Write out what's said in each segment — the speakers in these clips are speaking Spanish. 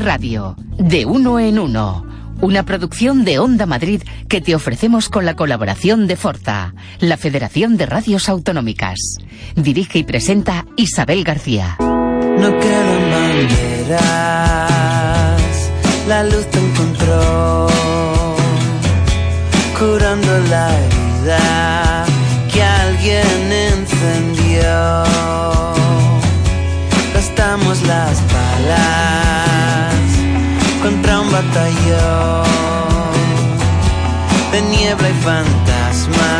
Radio, de uno en uno. Una producción de Onda Madrid que te ofrecemos con la colaboración de Forta, la Federación de Radios Autonómicas. Dirige y presenta Isabel García. No quedan banderas, la luz te encontró, curando la herida que alguien encendió. Las batallón de niebla y fantasmas.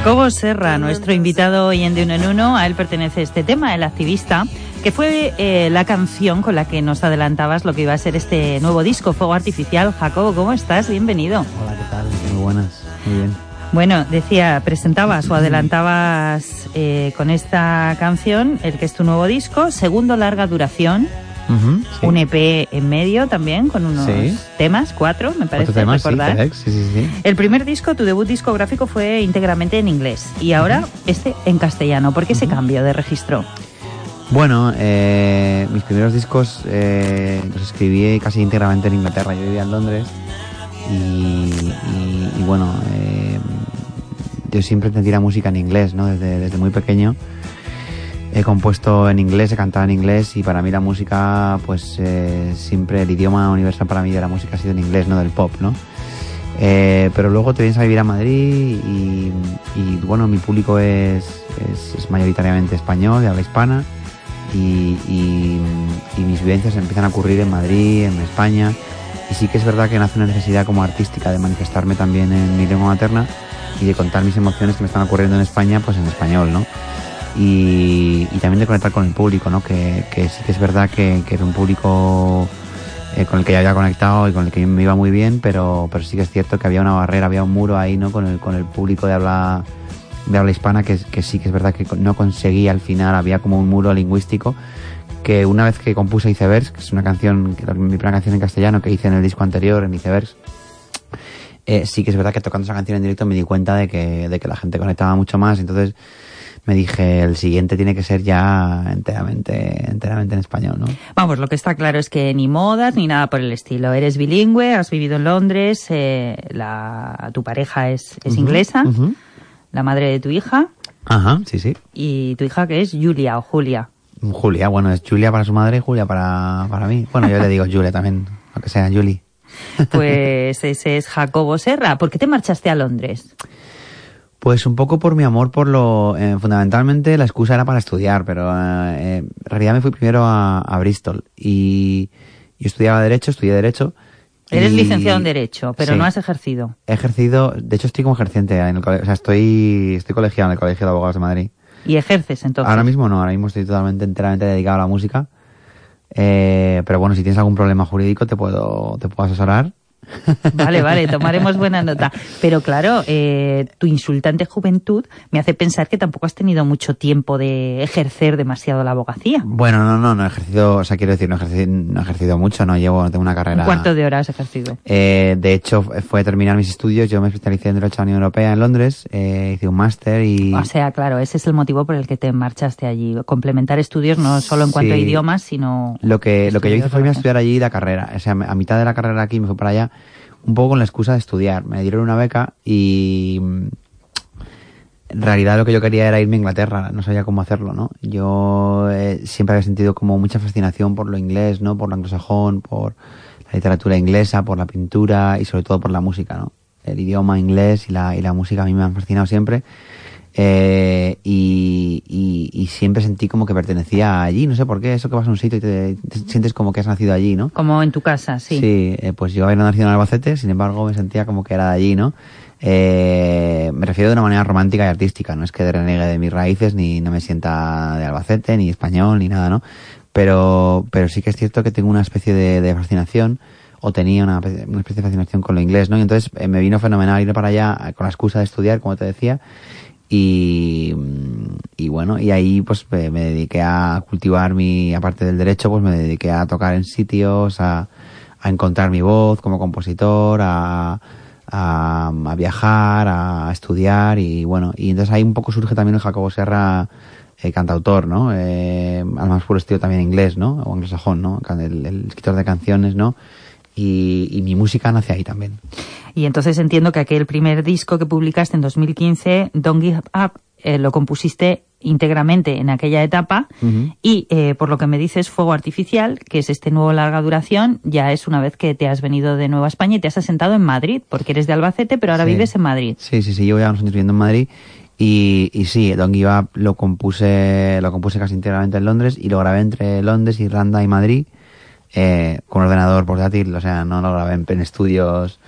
Jacobo Serra, nuestro invitado hoy en De Uno en Uno, a él pertenece este tema, el activista, que fue eh, la canción con la que nos adelantabas lo que iba a ser este nuevo disco, Fuego Artificial. Jacobo, ¿cómo estás? Bienvenido. Hola, ¿qué tal? Muy buenas, muy bien. Bueno, decía, presentabas o adelantabas eh, con esta canción el que es tu nuevo disco, segundo larga duración, Sí. un EP en medio también, con unos Sí. temas, cuatro, me parece Otro tema, sí, recordar. Sí. El primer disco, tu debut discográfico, fue íntegramente en inglés y ahora este en castellano. ¿Por qué ese cambio de registro? Bueno, eh, mis primeros discos eh, los escribí casi íntegramente en Inglaterra. Yo vivía en Londres y, y- y bueno, eh, yo siempre entendí la música en inglés, ¿no? Desde, desde muy pequeño. He compuesto en inglés, he cantado en inglés y para mí la música, pues eh, siempre el idioma universal para mí de la música ha sido en inglés, no del pop, ¿no? Eh, pero luego te vienes a vivir a Madrid y, y, bueno, mi público es, es, es mayoritariamente español, de habla hispana y, y- y mis vivencias empiezan a ocurrir en Madrid, en España y sí que es verdad que nace una necesidad como artística de manifestarme también en mi lengua materna y de contar mis emociones que me están ocurriendo en España pues en español, ¿no? Y, y también de conectar con el público, ¿no? Que, que sí que es verdad que, que era un público eh, con el que ya había conectado y con el que me iba muy bien, pero, pero sí que es cierto que había una barrera, había un muro ahí, ¿no? Con el, con el público de habla, de habla hispana que, que sí que es verdad que no conseguía al final, había como un muro lingüístico que una vez que compuse Icebergs, que es una canción, que mi primera canción en castellano que hice en el disco anterior, en Icebergs, eh, sí que es verdad que tocando esa canción en directo me di cuenta de que, de que la gente conectaba mucho más, entonces me dije, el siguiente tiene que ser ya enteramente, enteramente en español, ¿no? Vamos, lo que está claro es que ni modas ni nada por el estilo. Eres bilingüe, has vivido en Londres, eh, la, tu pareja es, es inglesa, la madre de tu hija Ajá, sí, sí. y tu hija que es Julia o Julia. Julia, bueno, es Julia para su madre y Julia para, para mí. Bueno, yo le digo Julia también, lo que sea, Julie. Pues ese es Jacobo Serra. ¿Por qué te marchaste a Londres? Pues un poco por mi amor por lo... eh, fundamentalmente la excusa era para estudiar, pero eh, eh, en realidad me fui primero a, a Bristol y yo estudiaba Derecho, estudié Derecho. Eres y- licenciado en Derecho, pero Sí. no has ejercido. He ejercido, de hecho estoy como ejerciente en el colegio, o sea, estoy, estoy colegiado en el Colegio de Abogados de Madrid. Y ejerces entonces. Ahora mismo no, ahora mismo estoy totalmente, enteramente dedicado a la música. Eh, pero bueno, si tienes algún problema jurídico te puedo, te puedo asesorar. Vale, vale, tomaremos buena nota. Pero claro, eh, tu insultante juventud me hace pensar que tampoco has tenido mucho tiempo de ejercer demasiado la abogacía. Bueno, no, no, no he ejercido, o sea, quiero decir, no he ejercido, no he ejercido mucho, no llevo, no tengo una carrera. Un cuarto de hora has ejercido. Eh, de hecho, fue terminar mis estudios, yo me especialicé en Derecho a la Unión Europea en Londres, eh, hice un máster y... O sea, claro, ese es el motivo por el que te marchaste allí. Complementar estudios no solo en cuanto a idiomas, sino... Lo que, lo que yo hice fue irme a estudiar allí la carrera. O sea, a mitad de la carrera aquí me fui para allá, un poco con la excusa de estudiar. Me dieron una beca y en realidad lo que yo quería era irme a Inglaterra, no sabía cómo hacerlo, ¿no? Yo eh, siempre había sentido como mucha fascinación por lo inglés, ¿no? Por lo anglosajón, por la literatura inglesa, por la pintura y sobre todo por la música, ¿no? El idioma inglés y la, y la música a mí me han fascinado siempre. Eh, y, y- y siempre sentí como que pertenecía allí, no sé por qué, eso que vas a un sitio y te, te sientes como que has nacido allí, ¿no? Como en tu casa, sí. eh, pues yo había nacido en Albacete, sin embargo me sentía como que era de allí, ¿no? Eh, me refiero de una manera romántica y artística, no es que renegue de mis raíces, ni no me sienta de Albacete, ni español, ni nada, ¿no? Pero, pero sí que es cierto que tengo una especie de, de fascinación, o tenía una, una especie de fascinación con lo inglés, ¿no? Y entonces eh, me vino fenomenal ir para allá eh, con la excusa de estudiar, como te decía, Y, y bueno, y ahí pues me, dediqué a cultivar mi, aparte del derecho, pues me dediqué a tocar en sitios, a, a encontrar mi voz como compositor, a, a, a viajar, a estudiar y bueno, y entonces ahí un poco surge también el Jacobo Serra eh, cantautor, ¿no? Eh, al más puro estilo también inglés, ¿no? O anglosajón, ¿no? El, el escritor de canciones, ¿no? Y, y mi música nace ahí también. Y entonces entiendo que aquel primer disco que publicaste en 2015, Don't Give Up, eh, lo compusiste íntegramente en aquella etapa y eh, por lo que me dices Fuego Artificial, que es este nuevo larga duración, ya es una vez que te has venido de nuevo a España y te has asentado en Madrid, porque eres de Albacete, pero ahora Sí. vives en Madrid. Sí, sí, sí, llevo ya unos años viviendo en Madrid y, y sí, Don't Give Up lo compuse, lo compuse casi íntegramente en Londres y lo grabé entre Londres, Irlanda y Madrid eh, con ordenador portátil, o sea, no lo grabé en, en estudios,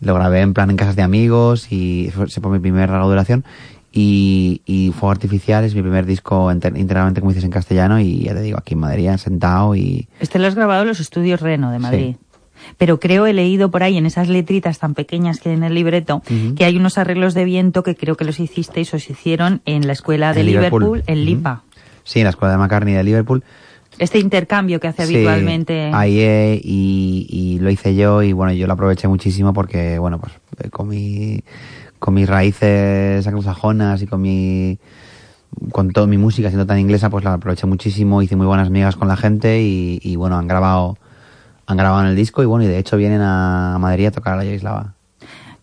lo grabé en plan en casas de amigos y fue, se fue mi primera larga duración y, y Fuego Artificial es mi primer disco enter- íntegramente, como dices, en castellano y ya te digo, aquí en Madrid, sentado y... Este lo has grabado en los estudios Reno de Madrid. Sí. Pero creo, he leído por ahí en esas letritas tan pequeñas que hay en el libreto, que hay unos arreglos de viento que creo que los hicisteis o se hicieron en la escuela de En Liverpool, Liverpool. en. Lipa. Sí, en la escuela de McCartney de Liverpool. Este intercambio que hace Sí, habitualmente. ahí y, y lo hice yo y bueno, yo lo aproveché muchísimo porque, bueno, pues eh, con mi, con mis raíces anglosajonas y con mi, con toda mi música siendo tan inglesa, pues la aproveché muchísimo, hice muy buenas amigas con la gente y, y bueno, han grabado, han grabado en el disco y bueno, y de hecho vienen a Madrid a tocar a la Yoislava.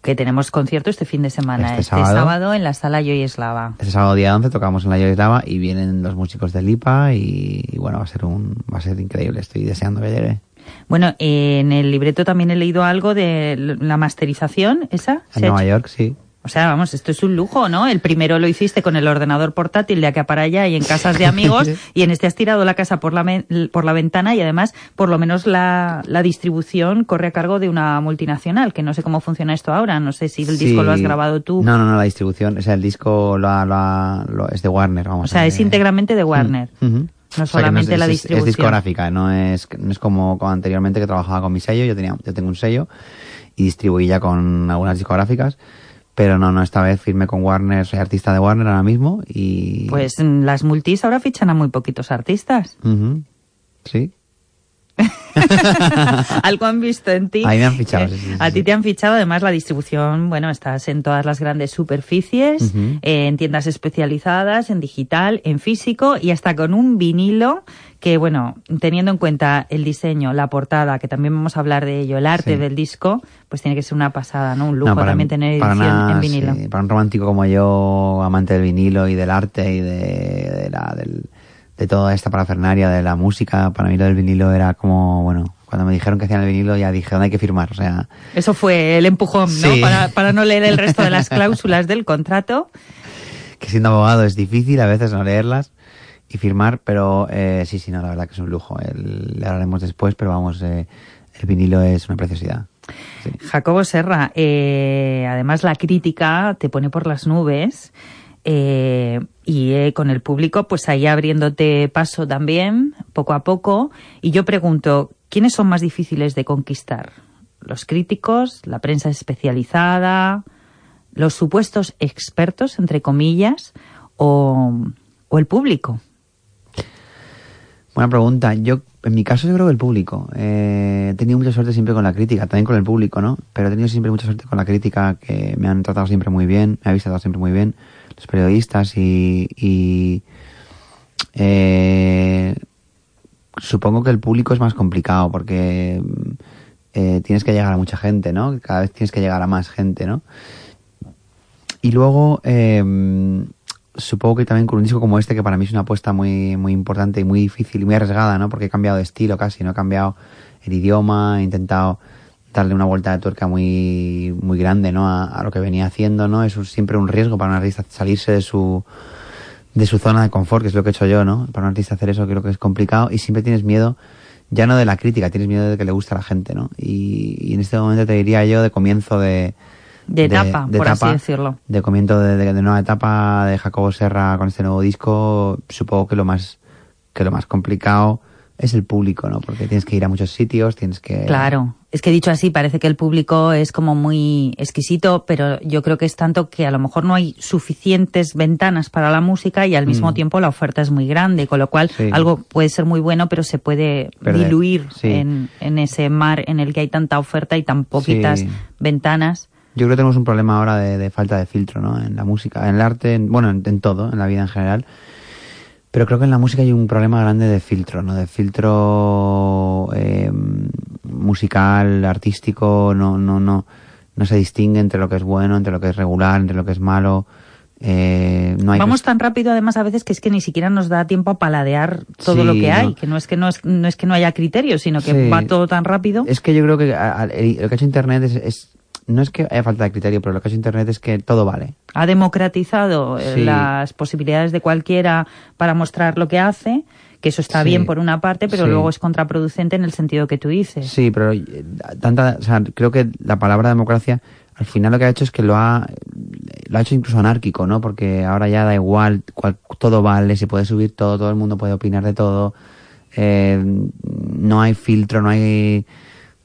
Que tenemos concierto este fin de semana, Este este, sábado. sábado. en la sala Yoyeslava. Este sábado día 11 tocamos en la Yoislava y vienen los músicos de Lipa y, y bueno, va a ser un, va a ser increíble, estoy deseando que llegue. Bueno, en el libreto también he leído algo de la masterización, ¿esa? En ¿Se ha Nueva hecho? York, sí. O sea, vamos, esto es un lujo, ¿no? El primero lo hiciste con el ordenador portátil de acá para allá y en casas de amigos, y en este has tirado la casa por la, men- por la ventana y además, por lo menos la, la distribución corre a cargo de una multinacional, que no sé cómo funciona esto ahora, no sé si el disco lo has grabado tú. No, no, no, la distribución, o sea, el disco lo, ha- lo ha- lo- es de Warner, vamos. o sea, es íntegramente de Warner. Ujú. No O sea, que solamente es- la es- distribución. Es discográfica, no es, no es como, como anteriormente que trabajaba con mi sello, yo tenía, yo tengo un sello y distribuía con algunas discográficas, pero no, no, esta vez firmé con Warner, soy artista de Warner ahora mismo y... Pues mm, las multis ahora fichan a muy poquitos artistas. Sí. Algo han visto en ti. Ahí me han fichado, Eh, sí, sí, sí, a ti te han fichado, además la distribución, bueno, estás en todas las grandes superficies, eh, en tiendas especializadas, en digital, en físico y hasta con un vinilo que, bueno, teniendo en cuenta el diseño, la portada, que también vamos a hablar de ello, el arte Sí. del disco, pues tiene que ser una pasada, ¿no? Un lujo No, para- también tener edición en vinilo. sí, para un romántico como yo, amante del vinilo y del arte y de, de, la, del- de toda esta parafernaria de la música, para mí lo del vinilo era como, bueno, cuando me dijeron que hacían el vinilo ya dije, ¿dónde hay que firmar? O sea, Eso fue el empujón. Para, para no leer el resto de las cláusulas del contrato. que siendo abogado es difícil a veces no leerlas y firmar, pero eh, sí, sí, no, la verdad que es un lujo. El- le hablaremos después, pero vamos, eh, el vinilo es una preciosidad. Sí. Jacobo Serra, eh, además la crítica te pone por las nubes y eh, con el público pues ahí abriéndote paso también, poco a poco. Y yo pregunto, ¿quiénes son más difíciles de conquistar? ¿Los críticos, la prensa especializada, los supuestos expertos, entre comillas, o, o el público? Buena pregunta. Yo, en mi caso, yo creo que el público. Eh, he tenido mucha suerte siempre con la crítica, también con el público, ¿no? Pero he tenido siempre mucha suerte con la crítica, que me han tratado siempre muy bien, me ha visitado siempre muy bien, periodistas y... eh, supongo que el público es más complicado porque eh, tienes que llegar a mucha gente, ¿no? Cada vez tienes que llegar a más gente, ¿no? Y luego, eh, supongo que también con un disco como este, que para mí es una apuesta muy, muy importante y muy difícil y muy arriesgada, ¿no? Porque he cambiado de estilo casi, ¿no? He cambiado el idioma, he intentado darle una vuelta de tuerca muy, muy grande, ¿no? A, a lo que venía haciendo, ¿no? Es un- siempre un riesgo para un artista salirse de su, de su zona de confort, que es lo que he hecho yo, ¿no? Para un artista hacer eso creo que es complicado y siempre tienes miedo, ya no de la crítica, tienes miedo de que le guste a la gente, ¿no? Y, y en este momento te diría yo de comienzo de... De etapa, por así decirlo. De comienzo de, de, de nueva etapa de Jacobo Serra con este nuevo disco, supongo que lo más, que lo más complicado es el público, ¿no? Porque tienes que ir a muchos sitios, tienes que... Claro, Es que dicho así, parece que el público es como muy exquisito, pero yo creo que es tanto que a lo mejor no hay suficientes ventanas para la música y al mismo Mm. tiempo la oferta es muy grande, con lo cual Sí. algo puede ser muy bueno, pero se puede Perder, diluir sí. en, en ese mar en el que hay tanta oferta y tan poquitas Sí. ventanas. Yo creo que tenemos un problema ahora de, de falta de filtro, ¿no? En la música, en el arte, en- bueno, en, en todo, en la vida en general. Pero creo que en la música hay un problema grande de filtro, ¿no? De filtro eh, musical, artístico, no, no, no, no se distingue entre lo que es bueno, entre lo que es regular, entre lo que es malo. Eh, no hay Vamos tan rápido además a veces que es que ni siquiera nos da tiempo a paladear todo Sí, lo que hay, no. que no es que no es, no es que no haya criterios, sino que Sí. va todo tan rápido. Es que yo creo que a- a- el- lo que ha hecho Internet es, es- no es que haya falta de criterio, pero lo que ha hecho Internet es que todo vale. ha democratizado eh, Sí. las posibilidades de cualquiera para mostrar lo que hace, que eso está Sí. bien por una parte, pero Sí. luego es contraproducente en el sentido que tú dices. Sí, pero eh, tanta, o sea, creo que la palabra democracia al final lo que ha hecho es que lo ha lo ha hecho incluso anárquico, ¿no? Porque ahora ya da igual, cual- todo vale, se puede subir todo, todo el mundo puede opinar de todo, eh, no hay filtro, no hay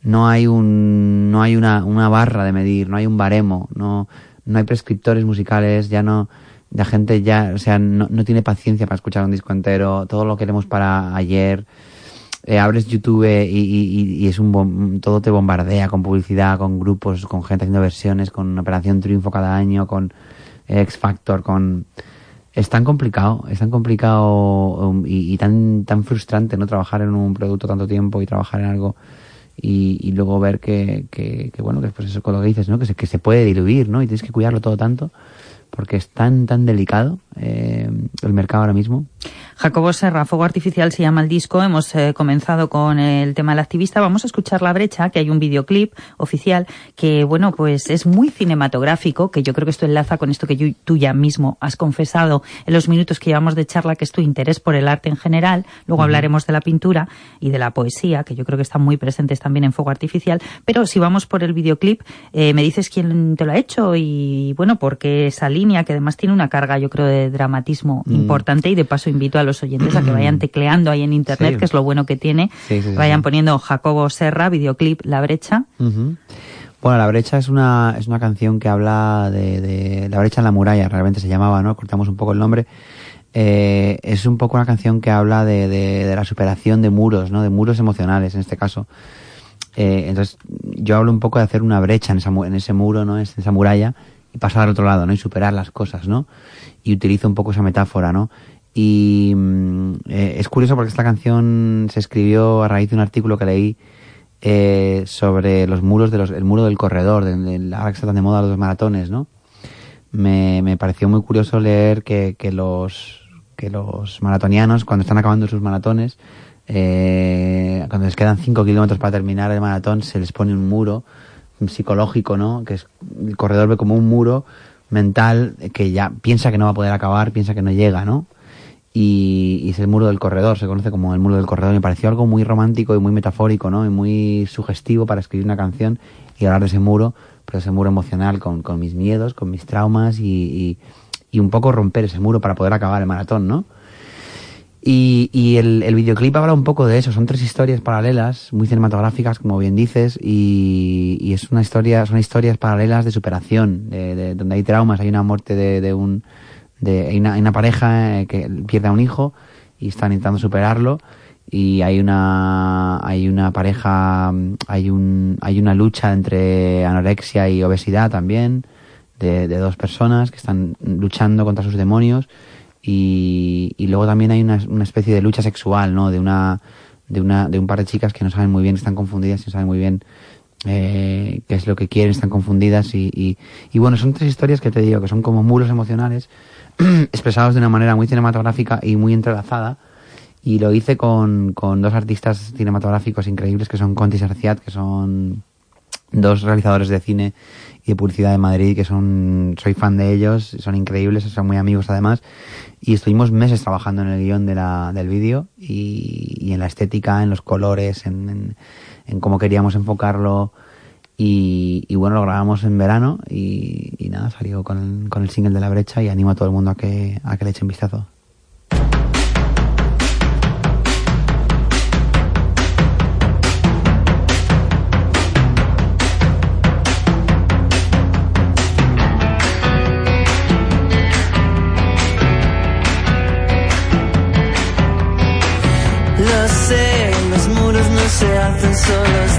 no hay un no hay una, una barra de medir, no hay un baremo, no no hay prescriptores musicales, ya no la gente ya, o sea, no, no tiene paciencia para escuchar un disco entero, todo lo queremos para ayer. Eh, abres YouTube y, y- y- es un todo te bombardea con publicidad, con grupos, con gente haciendo versiones, con Operación Triunfo cada año, con X Factor, con es tan complicado, es tan complicado um, y, y tan tan frustrante no trabajar en un producto tanto tiempo y trabajar en algo y, y luego ver que, que, que, bueno que pues eso con lo que dices, ¿no? Que se, que se puede diluir, ¿no? Y tienes que cuidarlo todo tanto porque es tan tan delicado eh, el mercado ahora mismo. Jacobo Serra, Fuego Artificial se llama el disco. Hemos eh, comenzado con el tema del activista. Vamos a escuchar La Brecha, que hay un videoclip oficial que, bueno, pues es muy cinematográfico, que yo creo que esto enlaza con esto que yo- tú ya mismo has confesado en los minutos que llevamos de charla, que es tu interés por el arte en general. Luego hablaremos de la pintura y de la poesía, que yo creo que están muy presentes también en Fuego Artificial. Pero si vamos por el videoclip, eh, me dices quién te lo ha hecho y, bueno, porque esa línea, que además tiene una carga, yo creo, de dramatismo Mm. importante y de paso invito a los oyentes a que vayan tecleando ahí en internet, Sí. que es lo bueno que tiene. Sí, sí, sí, vayan poniendo Jacobo Serra, videoclip La Brecha. Bueno, La Brecha es una, es una canción que habla de, de La Brecha en la muralla, realmente se llamaba, ¿no? Cortamos un poco el nombre. Eh, es un poco una canción que habla de, de, de la superación de muros, ¿no? De muros emocionales, en este caso. Eh, entonces, yo hablo un poco de hacer una brecha en, esa, en ese muro, ¿no? En esa muralla y pasar al otro lado, ¿no? Y superar las cosas, ¿no? Y utilizo un poco esa metáfora, ¿no? Y mm, eh, es curioso porque esta canción se escribió a raíz de un artículo que leí eh, sobre los muros de los, el muro del corredor, de, de, ahora que está tan de moda los maratones, ¿no? Me, me pareció muy curioso leer que, que los que los maratonianos cuando están acabando sus maratones eh, cuando les quedan 5 kilómetros para terminar el maratón se les pone un muro psicológico, ¿no? Que es, el corredor ve como un muro mental que ya piensa que no va a poder acabar, piensa que no llega, ¿no? Y, y es el muro del corredor, se conoce como el muro del corredor. Me pareció algo muy romántico y muy metafórico, ¿no? Y muy sugestivo para escribir una canción y hablar de ese muro, pero ese muro emocional con, con mis miedos, con mis traumas y, y, y un poco romper ese muro para poder acabar el maratón, ¿no? Y, y el, el videoclip habla un poco de eso, son tres historias paralelas, muy cinematográficas, como bien dices, y, y es una historia, son historias paralelas de superación, de, de- donde hay traumas, hay una muerte de, de un, de, hay una, hay una pareja eh, que pierde a un hijo y están intentando superarlo, y hay una, hay una pareja, hay un, hay una lucha entre anorexia y obesidad también, de, de dos personas que están luchando contra sus demonios y, y luego también hay una, especie de lucha sexual, ¿no? De una, de una, de un par de chicas que no saben muy bien, están confundidas no saben muy bien eh, qué es lo que quieren, están confundidas y, y, y bueno, son tres historias que te digo que son como muros emocionales expresados de una manera muy cinematográfica y muy entrelazada y lo hice con, con dos artistas cinematográficos increíbles que son Conti y Sarciat, que son dos realizadores de cine y publicidad de Madrid que son soy fan de ellos son increíbles son muy amigos además. Y estuvimos meses trabajando en el guion de la, del vídeo y, en la estética en los colores en, en, cómo queríamos enfocarlo. Y, y bueno lo grabamos en verano y, y nada salió con con el single de la brecha y animo a todo el mundo a que, a que le echen vistazo no se hacen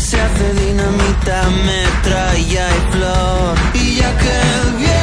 se hace dinamita, metralla y flor. Y ya que el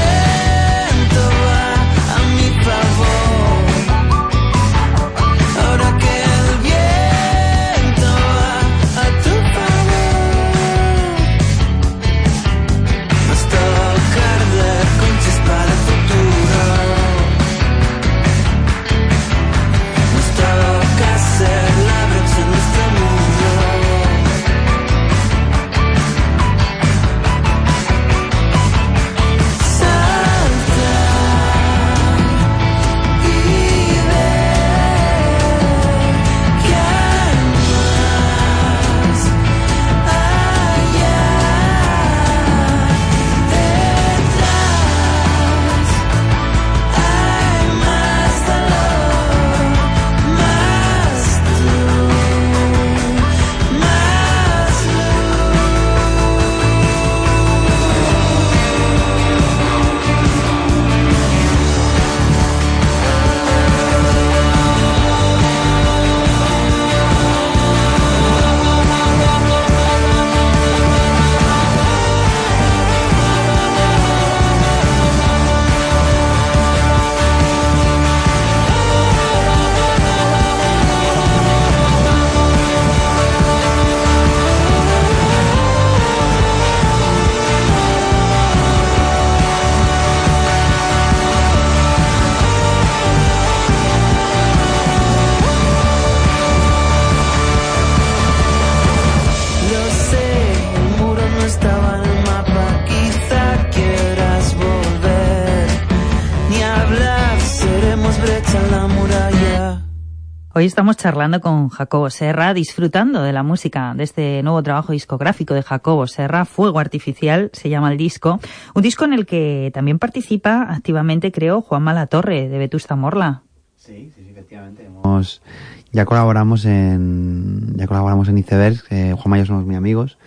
Hoy estamos charlando con Jacobo Serra, disfrutando de la música de este nuevo trabajo discográfico de Jacobo Serra, Fuego Artificial, se llama el disco. Un disco en el que también participa activamente, creo, Juan Malatorre, de Vetusta Morla. Sí, sí, efectivamente. Hemos- ya colaboramos en ya colaboramos en Iceberg, eh, Juanma y yo somos muy amigos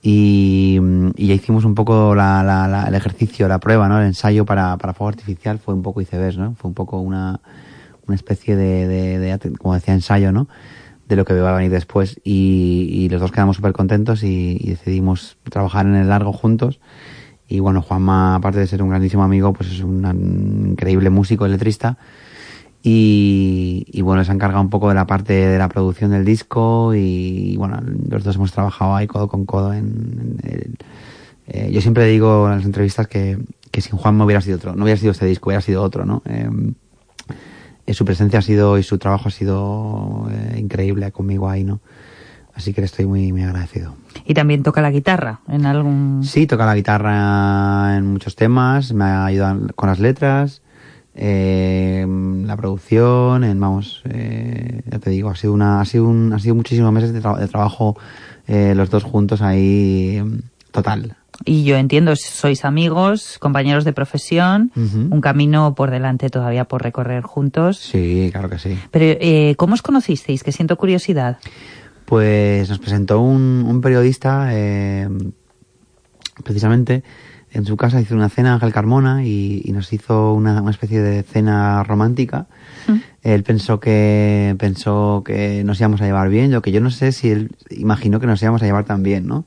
y, y ya hicimos un poco la, la- la- el ejercicio, la prueba, ¿no? El ensayo para, para Fuego Artificial fue un poco Iceberg, ¿no? Fue un poco una, una especie de, de- de, como decía, ensayo, ¿no? De lo que va a venir después y, los dos quedamos súper contentos y, decidimos trabajar en el largo juntos y bueno, Juanma, aparte de ser un grandísimo amigo, pues es un, increíble músico, letrista. Y, bueno, se ha encargado un poco de la parte de la producción del disco y, bueno, los dos hemos trabajado ahí codo con codo en, eh, yo siempre digo en las entrevistas que, que sin Juan hubiera sido otro, no hubiera sido este disco, hubiera sido otro, ¿no? Eh, su presencia ha sido y su trabajo ha sido eh, increíble conmigo ahí, ¿no? Así que le estoy muy, muy agradecido. Y también toca la guitarra en algún... Sí, toca la guitarra en muchos temas, me ha ayudado con las letras, eh, la producción, en, vamos, eh, ya te digo, ha sido una, ha sido un, ha sido muchísimos meses de, tra- de trabajo eh, los dos juntos ahí, eh, total. Y yo entiendo, sois amigos, compañeros de profesión, un camino por delante todavía por recorrer juntos. Sí, claro que sí. Pero, eh, ¿cómo os conocisteis? Que siento curiosidad. pues nos presentó un, un periodista, eh, precisamente, en su casa hizo una cena Ángel Carmona y, y nos hizo una, una especie de cena romántica. Él pensó que pensó que nos íbamos a llevar bien, lo que yo no sé si él imaginó que nos íbamos a llevar tan bien, ¿no?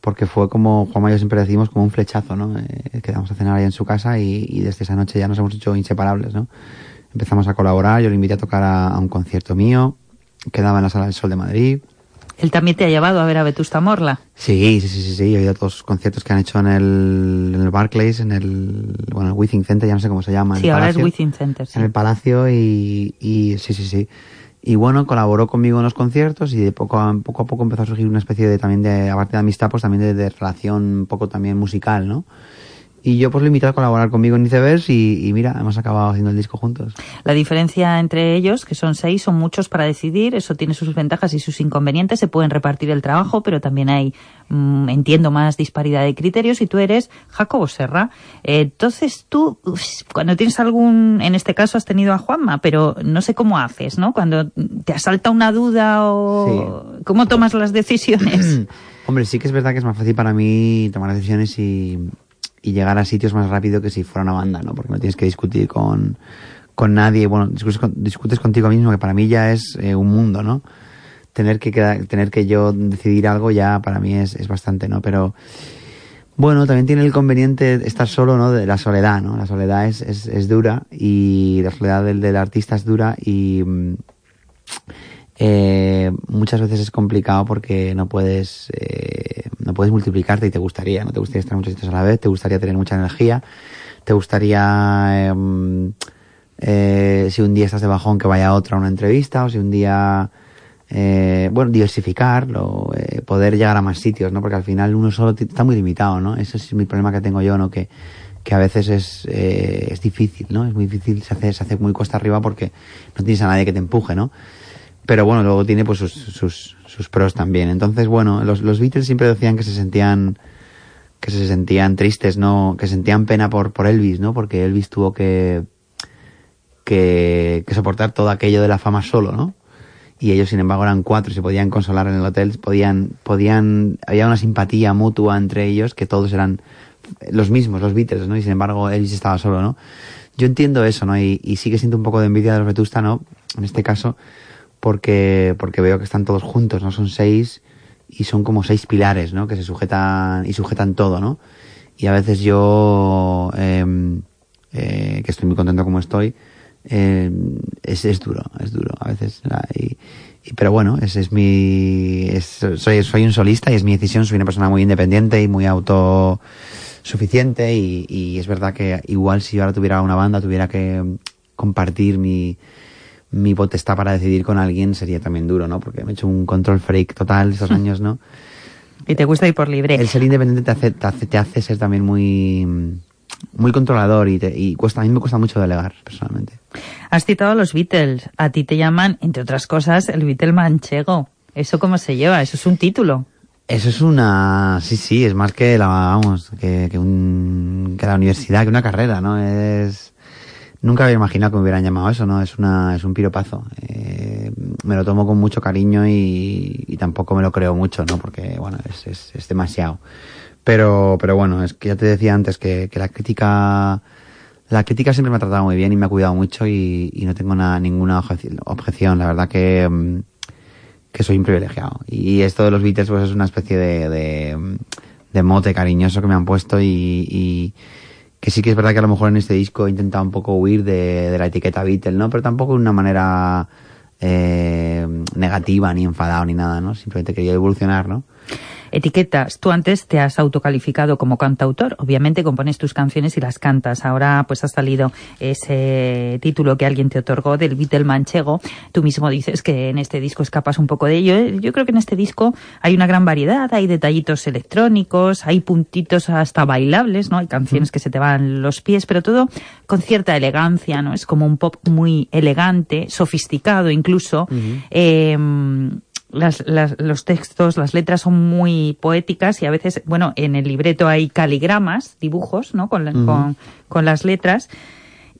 Porque fue como Juan Mayo siempre decimos como un flechazo, ¿no? Eh, quedamos a cenar ahí en su casa y, y desde esa noche ya nos hemos hecho inseparables, ¿no? Empezamos a colaborar, yo le invité a tocar a, a un concierto mío, quedaba en la Sala del Sol de Madrid. Él también te ha llevado a ver a Vetusta Morla. Sí, sí, sí, sí, sí. He ido a todos los conciertos que han hecho en el, en el Barclays, en el, bueno, el Withing Center, ya no sé cómo se llama. Sí, ahora es Palacio. Within Center. sí. En el Palacio y, y sí, sí, sí. Y bueno, colaboró conmigo en los conciertos y de poco a poco, a poco empezó a surgir una especie de también de, aparte de amistad, pues también de, de relación un poco también musical, ¿no? Y yo pues lo invité a colaborar conmigo en Iceverse y, y mira, hemos acabado haciendo el disco juntos. La diferencia entre ellos, que son seis, son muchos para decidir, eso tiene sus ventajas y sus inconvenientes, se pueden repartir el trabajo, pero también hay, mm, entiendo, más disparidad de criterios y tú eres Jacobo Serra. Entonces tú, cuando tienes algún, en este caso has tenido a Juanma, pero no sé cómo haces, ¿no? Cuando te asalta una duda o cómo tomas las decisiones. Hombre, sí que es verdad que es más fácil para mí tomar decisiones y, y llegar a sitios más rápido que si fuera una banda, ¿no? Porque no tienes que discutir con, con nadie, bueno, discutes, con- discutes contigo mismo, que para mí ya es eh, un mundo, ¿no? Tener que, tener que yo decidir algo ya para mí es, es bastante, ¿no? Pero, bueno, también tiene el conveniente estar solo, ¿no? De la soledad, ¿no? La soledad es, es, es dura y la soledad del, del artista es dura y... eh, muchas veces es complicado porque no puedes eh, no puedes multiplicarte y te gustaría no te gustaría estar en muchos sitios a la vez te gustaría tener mucha energía te gustaría em, eh, si un día estás de bajón que vaya otra a una entrevista o si un día eh, bueno diversificarlo eh, poder llegar a más sitios no porque al final uno solo está muy limitado no ese es mi problema que tengo yo no que que a veces es, eh, es difícil, ¿no? Es muy difícil, se hace, se hace muy cuesta arriba porque no tienes a nadie que te empuje, ¿no? Pero bueno, luego tiene pues sus, sus, sus pros también. Entonces, bueno, los, los Beatles siempre decían que se sentían que se sentían tristes, ¿no? Que sentían pena por, por Elvis, ¿no? Porque Elvis tuvo que, que, que soportar todo aquello de la fama solo, ¿no? Y ellos, sin embargo, eran cuatro y se podían consolar en el hotel, podían, podían, había una simpatía mutua entre ellos, que todos eran los mismos, los Beatles, ¿no? Y sin embargo, Elvis estaba solo, ¿no? Yo entiendo eso, ¿no? Y, y sí que siento un poco de envidia de los Vetusta, ¿no? En este caso, porque, porque veo que están todos juntos, ¿no? Son seis y son como seis pilares, ¿no? Que se sujetan y sujetan todo, ¿no? Y a veces yo, eh, eh, que estoy muy contento como estoy, eh, es, es duro, es duro a veces. Y, pero bueno, ese es mi, soy, soy un solista y es mi decisión, soy una persona muy independiente y muy autosuficiente y, y es verdad que igual si yo ahora tuviera una banda, tuviera que compartir mi, mi potestad para decidir con alguien sería también duro, ¿no? Porque me he hecho un control freak total estos años, ¿no? y te gusta ir por libre. El ser independiente te hace, te hace, te hace ser también muy, muy controlador y, te, y cuesta, a mí me cuesta mucho delegar, personalmente. Has citado a los Beatles. A ti te llaman, entre otras cosas, el Beatle manchego. ¿Eso cómo se lleva? Eso es un título. Eso es una, sí, sí, es más que la, vamos, que, que, un, que la universidad, que una carrera, ¿no? Es, nunca había imaginado que me hubieran llamado eso, ¿no? Es una, es un piropazo. Eh, me lo tomo con mucho cariño y, y tampoco me lo creo mucho, ¿no? Porque, bueno, es, es, es demasiado. Pero, pero bueno, es que ya te decía antes que, que la crítica, la crítica siempre me ha tratado muy bien y me ha cuidado mucho y, y no tengo nada, ninguna obje- objeción. La verdad que, mm, que soy un privilegiado. Y esto de los Beatles pues es una especie de, de, de mote cariñoso que me han puesto y, y que sí que es verdad que a lo mejor en este disco he intentado un poco huir de, la etiqueta Beatle, ¿no? Pero tampoco de una manera eh, negativa, ni enfadado, ni nada, ¿no? Simplemente quería evolucionar, ¿no? Etiquetas. Tú antes te has autocalificado como cantautor. Obviamente compones tus canciones y las cantas. Ahora pues ha salido ese título que alguien te otorgó del Beatle manchego. Tú mismo dices que en este disco escapas un poco de ello. Yo creo que en este disco hay una gran variedad. Hay detallitos electrónicos, hay puntitos hasta bailables, ¿no? Hay canciones que se te van los pies, pero todo con cierta elegancia, ¿no? Es como un pop muy elegante, sofisticado incluso. Eh, las, las- los textos, las letras son muy poéticas y a veces, bueno, en el libreto hay caligramas, dibujos, ¿no? Con, la- con, con las letras.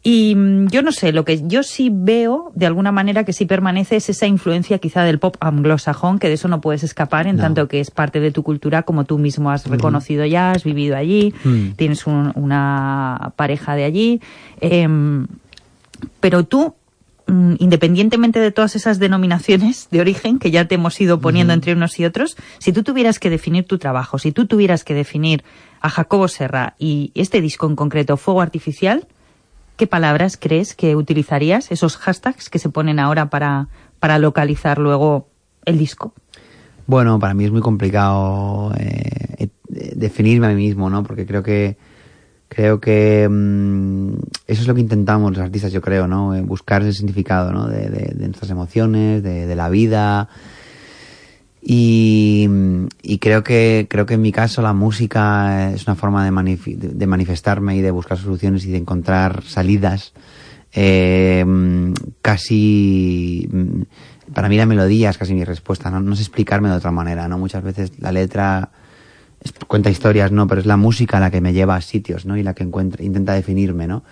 Y mm, yo no sé, lo que yo sí veo, de alguna manera, que sí permanece es esa influencia quizá del pop anglosajón, que de eso no puedes escapar, en No. tanto que es parte de tu cultura, como tú mismo has reconocido ya, has vivido allí, Mm. tienes un- una pareja de allí. Em, pero tú, independientemente de todas esas denominaciones de origen que ya te hemos ido poniendo entre unos y otros, si tú tuvieras que definir tu trabajo, si tú tuvieras que definir a Jacobo Serra y este disco en concreto, Fuego Artificial, ¿qué palabras crees que utilizarías, esos hashtags que se ponen ahora para, para localizar luego el disco? Bueno, para mí es muy complicado eh, eh, definirme a mí mismo, ¿no? Porque creo que creo que mm, eso es lo que intentamos los artistas, yo creo, ¿no? Eh, buscar ese significado, ¿no? De, de- de nuestras emociones, de, de la vida. Y, y creo que creo que en mi caso la música es una forma de, manifi- de- manifestarme y de buscar soluciones y de encontrar salidas. Eh, casi mm, para mí la melodía es casi mi respuesta, ¿no? no sé explicarme de otra manera, ¿no? Muchas veces la letra cuenta historias, ¿no? Pero es la música la que me lleva a sitios, ¿no? Y la que encuentra, intenta definirme, ¿no?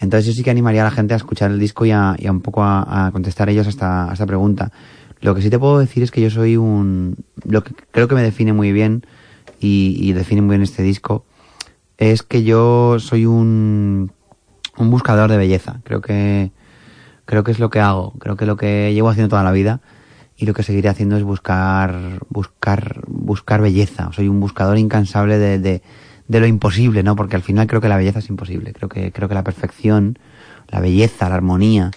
Entonces yo sí que animaría a la gente a escuchar el disco y a, un poco a, a contestar ellos a esta, a esta pregunta. Lo que sí te puedo decir es que yo soy un... Lo que creo que me define muy bien y, y define muy bien este disco es que yo soy un, un buscador de belleza. Creo que, creo que es lo que hago. Creo que lo que llevo haciendo toda la vida y lo que seguiré haciendo es buscar, buscar, buscar belleza. Soy un buscador incansable de, de, de lo imposible, ¿no? Porque al final creo que la belleza es imposible. Creo que, creo que la perfección, la belleza, la armonía,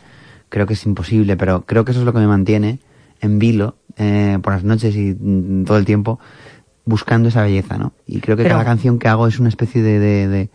creo que es imposible, pero creo que eso es lo que me mantiene en vilo eh, por las noches y mm, todo el tiempo buscando esa belleza, ¿no? Y creo que Pero- cada canción que hago es una especie de, de,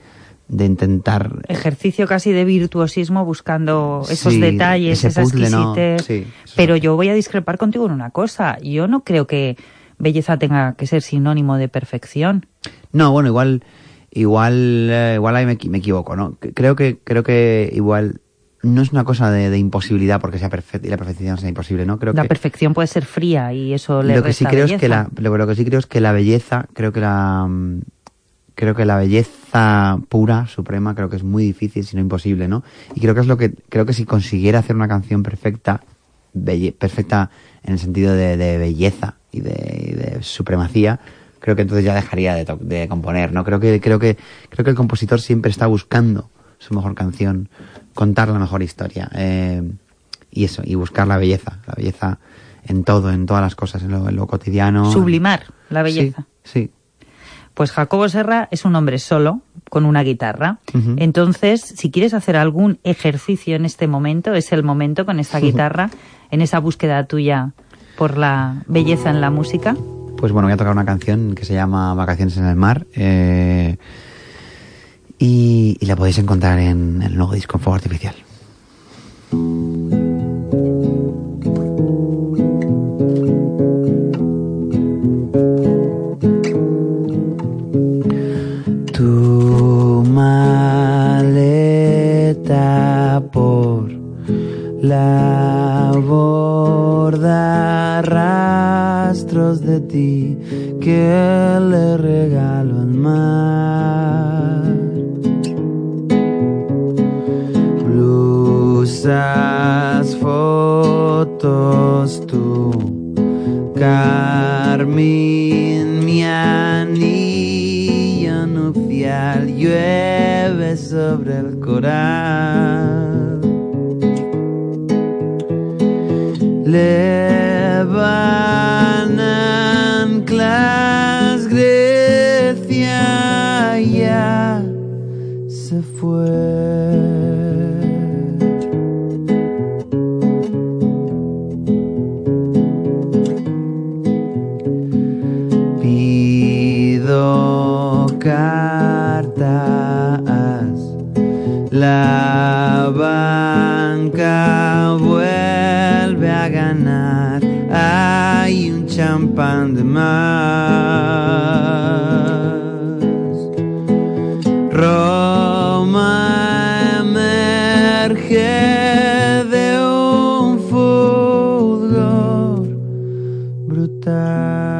de, intentar Ejercicio casi de virtuosismo buscando esos Sí, detalles, ese puzzle, ¿no? Sí, Pero yo voy a discrepar contigo en una cosa. Yo no creo que belleza tenga que ser sinónimo de perfección. No, bueno, igual, igual, eh, igual ahí me, me equivoco, ¿no? Creo que, creo que igual no es una cosa de, de imposibilidad porque sea perfecta y la perfección sea imposible, ¿no? Creo La que perfección puede ser fría y eso le lo que sí resta creo es que la, lo, lo que sí creo es que la belleza, creo que la, mm, creo que la belleza pura, suprema, creo que es muy difícil, si no imposible, ¿no? Y creo que es lo que, creo que si consiguiera hacer una canción perfecta, belle- perfecta en el sentido de, de belleza y de, y de supremacía, creo que entonces ya dejaría de, to- de componer, ¿no? Creo que, creo que, creo que el compositor siempre está buscando su mejor canción, contar la mejor historia, eh, y eso, y buscar la belleza, la belleza en todo, en todas las cosas, en lo, en lo cotidiano. Sublimar la belleza. Sí, sí. Pues Jacobo Serra es un hombre solo, con una guitarra. Entonces, si quieres hacer algún ejercicio en este momento, es el momento con esa guitarra, en esa búsqueda tuya por la belleza en la música. Pues bueno, voy a tocar una canción que se llama Vacaciones en el Mar. eh, y, y la podéis encontrar en el nuevo disco en Fuego Artificial. De ti que le regalo al mar. Blusas, fotos, tú, carmín, mi anillo nupcial, llueve sobre el coral. Le se fue. kita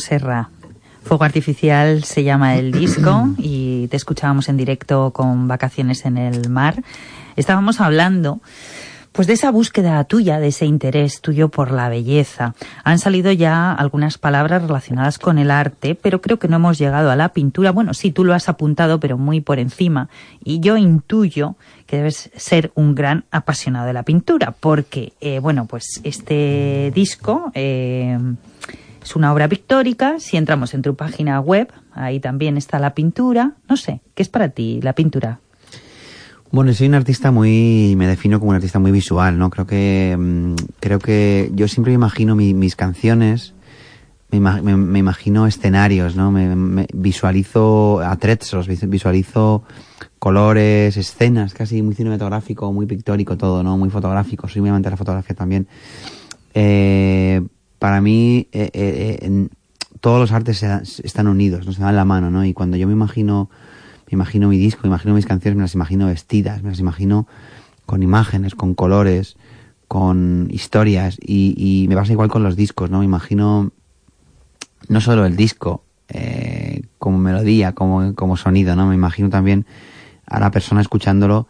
Serra. Fuego Artificial se llama el disco y te escuchábamos en directo con Vacaciones en el Mar. Estábamos hablando pues de esa búsqueda tuya, de ese interés tuyo por la belleza. Han salido ya algunas palabras relacionadas con el arte, pero creo que no hemos llegado a la pintura. Bueno, sí, tú lo has apuntado, pero muy por encima. Y yo intuyo que debes ser un gran apasionado de la pintura, porque, eh, bueno, pues este disco eh, es una obra pictórica. Si entramos en tu página web, ahí también está la pintura. No sé, ¿qué es para ti la pintura? Bueno, soy un artista muy, me defino como un artista muy visual, ¿no? Creo que, mm, creo que yo siempre imagino mi- mis canciones, me, me- me imagino escenarios, ¿no? Me, me visualizo atrezos, vis- visualizo colores, escenas, casi muy cinematográfico, muy pictórico todo, ¿no? Muy fotográfico, soy muy amante de la fotografía también. Eh, para mí, eh, eh, en- todos los artes se están unidos, no se dan la mano, ¿no? Y cuando yo me imagino, me imagino mi disco, me imagino mis canciones, me las imagino vestidas, me las imagino con imágenes, con colores, con historias, y, y me pasa igual con los discos, ¿no? Me imagino no solo el disco eh, como melodía, como, sonido, ¿no? Me imagino también a la persona escuchándolo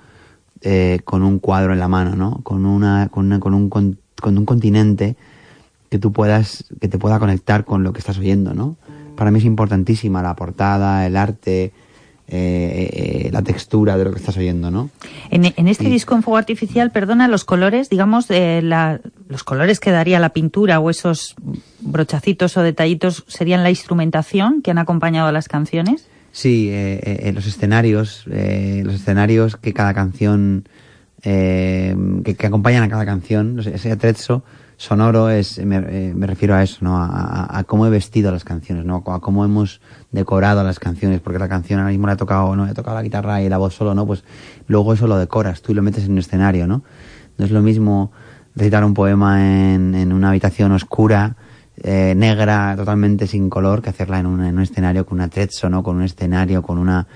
eh, con un cuadro en la mano, ¿no? Con una, con una, con un, con un continente que tú puedas, que te pueda conectar con lo que estás oyendo, ¿no? Para mí es importantísima la portada, el arte, eh, eh, la textura de lo que estás oyendo, ¿no? En, en este disco en fuego artificial, perdona, los colores, digamos, eh, la- los colores que daría la pintura o esos brochacitos o detallitos serían la instrumentación que han acompañado a las canciones. Sí, eh, eh, eh, los escenarios, eh, los escenarios que cada canción, eh, que, que acompañan a cada canción, ese atrezzo sonoro es, me, eh, me refiero a eso, ¿no? A, cómo he vestido las canciones, ¿no? A cómo hemos decorado las canciones, porque la canción ahora mismo la he tocado, ¿no? He tocado la guitarra y la voz solo, ¿no? Pues luego eso lo decoras, tú y lo metes en un escenario, ¿no? No es lo mismo recitar un poema en, en una habitación oscura, eh, negra, totalmente sin color, que hacerla en un, en un escenario con un atrezzo, ¿no? Con un escenario, con una...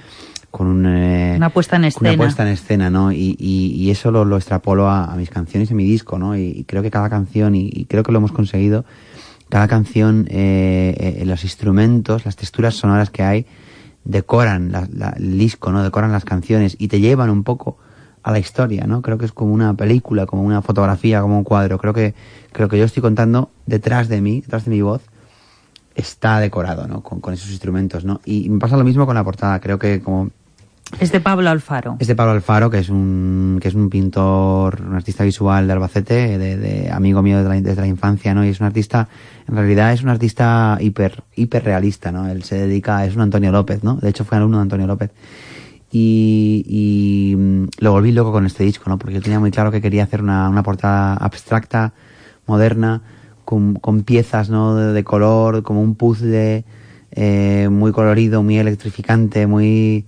Con un, eh, Una puesta en Una escena. puesta en escena, ¿no? Y, y, y eso lo, lo extrapolo a, a mis canciones y a mi disco, ¿no? Y, y creo que cada canción, y, y creo que lo hemos conseguido, cada canción, eh, eh, los instrumentos, las texturas sonoras que hay, decoran la- la- el disco, ¿no? Decoran las canciones y te llevan un poco a la historia, ¿no? Creo que es como una película, como una fotografía, como un cuadro. Creo que, creo que yo estoy contando detrás de mí, detrás de mi voz, está decorado, ¿no? Con, con esos instrumentos, ¿no? Y me pasa lo mismo con la portada. Creo que como Es de Pablo Alfaro. es de Pablo Alfaro, que es un, que es un pintor, un artista visual de Albacete, de, amigo mío desde la, desde la infancia, ¿no? Y es un artista, en realidad es un artista hiper, hiper realista, ¿no? Él se dedica, es un Antonio López, ¿no? De hecho fue alumno de Antonio López. Y, y mm, lo volví loco con este disco, ¿no? Porque yo tenía muy claro que quería hacer una, una portada abstracta, moderna, con, con piezas, ¿no? De, de color, como un puzzle, eh, muy colorido, muy electrificante, muy,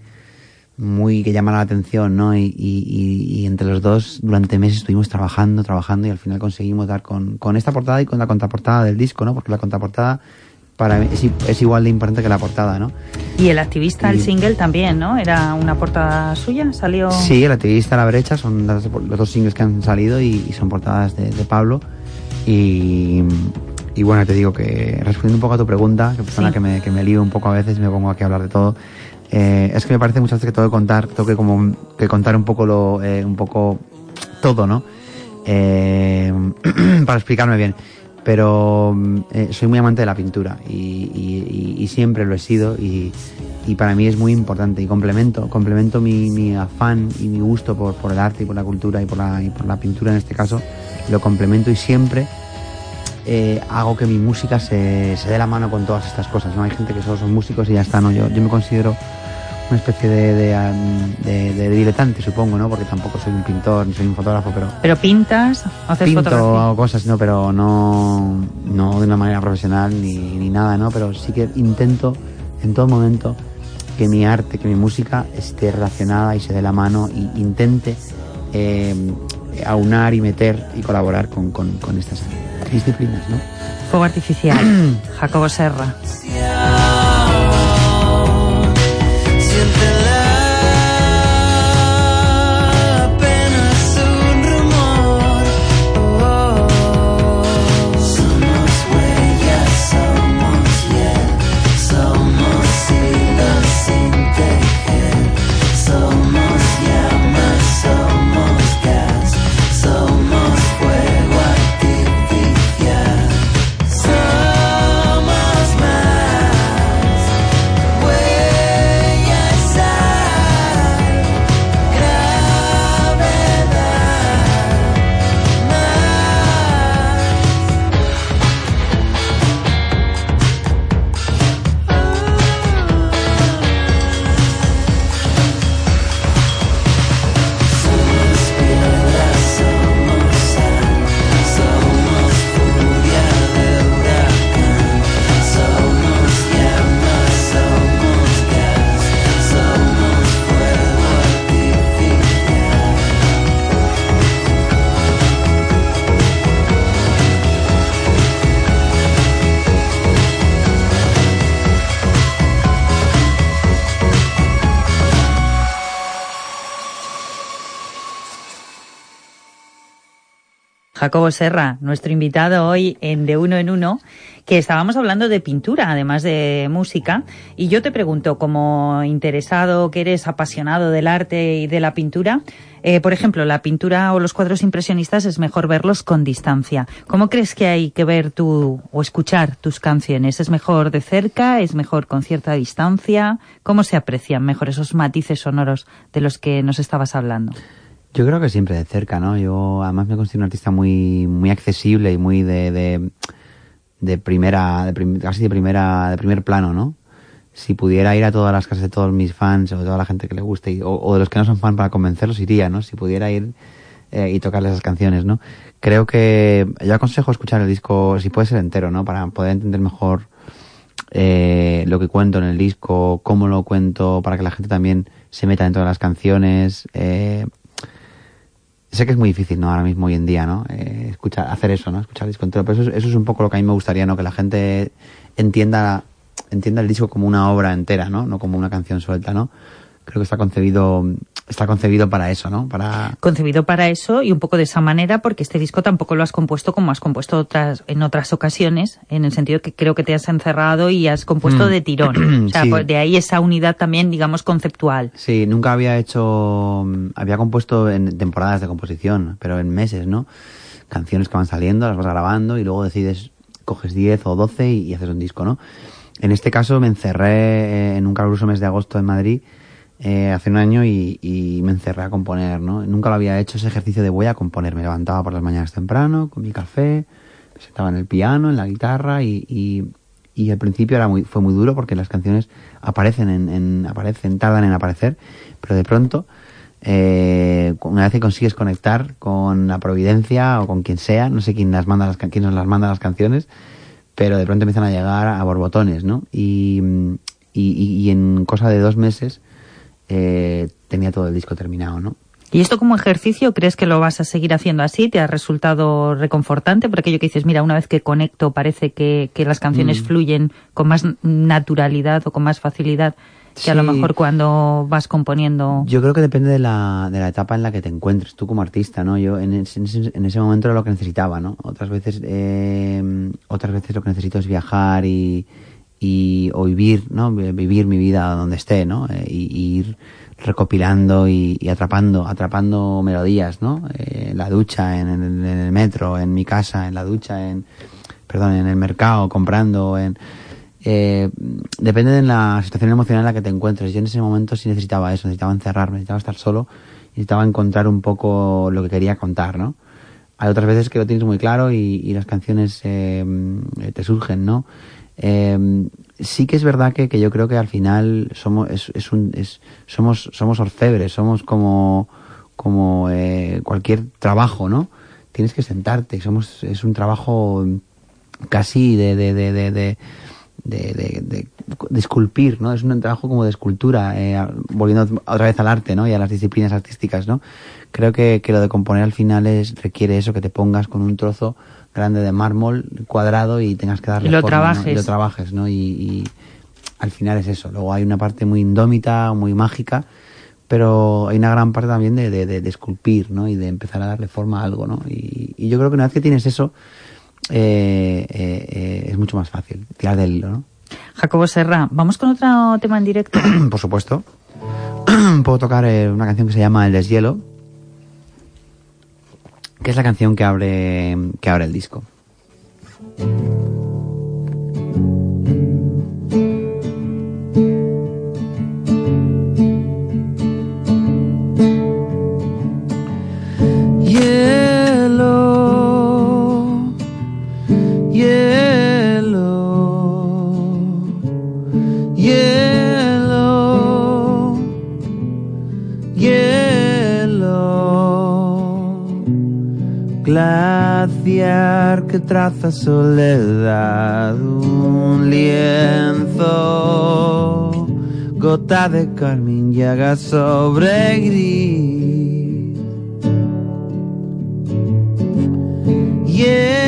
muy que llama la atención, ¿no? Y, y- y- y entre los dos durante meses estuvimos trabajando, trabajando y al final conseguimos dar con, con esta portada y con la contraportada del disco, ¿no? Porque la contraportada para mí es, es igual de importante que la portada, ¿no? Y el activista, el Y- single también, ¿no? Era una portada suya, salió... Sí, el activista la brecha son los dos singles que han salido y, y son portadas de, de Pablo. Y, y bueno, te digo que respondiendo un poco a tu pregunta, que persona Sí. que, me, que me lío un poco a veces y me pongo aquí a hablar de todo, eh, es que me parece muchas veces que tengo que contar, tengo que como que contar un poco lo, eh, un poco todo, ¿no? Eh, para explicarme bien. pero mm, eh, soy muy amante de la pintura y, siempre lo he sido y, y para mí es muy importante y complemento, complemento mi, mi afán y mi gusto por, por el arte y por la cultura y por la, y por la pintura en este caso, lo complemento y siempre eh, hago que mi música se, se dé la mano con todas estas cosas. No hay gente que solo son músicos y ya está. ¿no? Yo, yo me considero una especie de, de, de- de diletante, supongo, ¿no? Porque tampoco soy un pintor ni soy un fotógrafo, pero Pero pintas, haces pinto, fotografía. hago cosas, no, pero no, no de una manera profesional ni, ni nada, ¿no? Pero sí que intento en todo momento que mi arte, que mi música esté relacionada y se dé la mano y intente eh, aunar y meter y colaborar con, con, con estas disciplinas, ¿no? Fuego artificial. Jacobo Serra. and then Jacobo Serra, nuestro invitado hoy en De Uno en Uno, que estábamos hablando de pintura, además de música. Y yo te pregunto, como interesado, que eres apasionado del arte y de la pintura, eh, por ejemplo, la pintura o los cuadros impresionistas es mejor verlos con distancia. ¿Cómo crees que hay que ver tú o escuchar tus canciones? ¿Es mejor de cerca? ¿Es mejor con cierta distancia? ¿Cómo se aprecian mejor esos matices sonoros de los que nos estabas hablando? Yo creo que siempre de cerca, ¿no? Yo además me considero un artista muy, muy accesible y muy de, de, de primera, de prim- casi de primera, de primer plano, ¿no? Si pudiera ir a todas las casas de todos mis fans o de toda la gente que le guste o de los que no son fan para convencerlos iría, ¿no? Si pudiera ir eh, y tocarles esas canciones, ¿no? Creo que yo aconsejo escuchar el disco, si puede ser entero, ¿no? Para poder entender mejor eh, lo que cuento en el disco, cómo lo cuento, para que la gente también se meta dentro de las canciones. Eh, sé que es muy difícil, ¿no? Ahora mismo, hoy en día, ¿no? Eh, escuchar, hacer eso, ¿no? Escuchar el disco entero. Pero eso, es- eso es un poco lo que a mí me gustaría, ¿no? Que la gente entienda, entienda el disco como una obra entera, ¿no? No como una canción suelta, ¿no? Creo que está concebido, está concebido para eso, ¿no? Para, concebido para eso y un poco de esa manera porque este disco tampoco lo has compuesto como has compuesto otras en otras ocasiones en el sentido que creo que te has encerrado y has compuesto Mm. de tirón o sea Sí. pues de ahí esa unidad también digamos conceptual Sí, nunca había hecho, mm, había compuesto en temporadas de composición, pero en meses, ¿no? Canciones que van saliendo, las vas grabando y luego decides, coges 10 o 12 y, y haces un disco, ¿no? En este caso me encerré eh, en un caluroso mes de agosto en Madrid eh, hace un año y, y me encerré a componer, ¿no? Nunca lo había hecho ese ejercicio de voy a componer. Me levantaba por las mañanas temprano con mi café, me sentaba en el piano, en la guitarra y, y, y al principio era muy, fue muy duro porque las canciones aparecen en, en- aparecen, tardan en aparecer, pero de pronto, eh, una vez que consigues conectar con la providencia o con quien sea, no sé quién las manda las, quién nos las manda las canciones, pero de pronto empiezan a llegar a borbotones, ¿no? Y- y en cosa de dos meses eh, tenía todo el disco terminado, ¿no? y esto como ejercicio crees que lo vas a seguir haciendo así te ha resultado reconfortante por aquello que dices mira una vez que conecto parece que, que las canciones Mm. fluyen con más naturalidad o con más facilidad que a lo mejor cuando vas componiendo Yo creo que depende de la, de la etapa en la que te encuentres tú como artista, ¿no? Yo en ese, en ese- en ese momento era lo que necesitaba, ¿no? Otras veces, eh, otras veces lo que necesito es viajar y, y o vivir, ¿no? Vi- Vivir mi vida donde esté, ¿no? Eh, y, y ir recopilando y, y atrapando, atrapando melodías, ¿no? Eh, en la ducha, en, el- metro, en mi casa, en la ducha, en perdón, en el mercado, comprando, en, eh, depende de la situación emocional en la que te encuentres. Yo en ese momento sí necesitaba eso, necesitaba encerrarme, necesitaba estar solo, necesitaba encontrar un poco lo que quería contar, ¿no? Hay otras veces que lo tienes muy claro y, las canciones eh, te surgen, ¿no? Eh, sí que es verdad que, que, yo creo que al final somos es un es, somos somos orfebres somos como como eh, cualquier trabajo no tienes que sentarte somos es un trabajo casi de de, de, de, de de, de, de, esculpir, ¿no? Es un trabajo como de escultura, eh, volviendo otra vez al arte, ¿no? Y a las disciplinas artísticas, ¿no? Creo que, que lo de componer al final es, requiere eso, que te pongas con un trozo grande de mármol cuadrado y tengas que darle y lo forma, trabajes. ¿no? y lo trabajes, ¿no? Y, y, al final es eso. Luego hay una parte muy indómita, muy mágica, pero hay una gran parte también de, de, de, de esculpir, ¿no? Y de empezar a darle forma a algo, ¿no? Y, y yo creo que una vez que tienes eso, eh, eh, eh, es mucho más fácil tirar del hilo, ¿no? Jacobo Serra, ¿vamos con otro tema en directo? Por supuesto. Puedo tocar eh, una canción que se llama El deshielo, que es la canción que abre, que abre el disco. Que traza soledad, un lienzo, gota de carmín, llaga sobre gris. Hielo,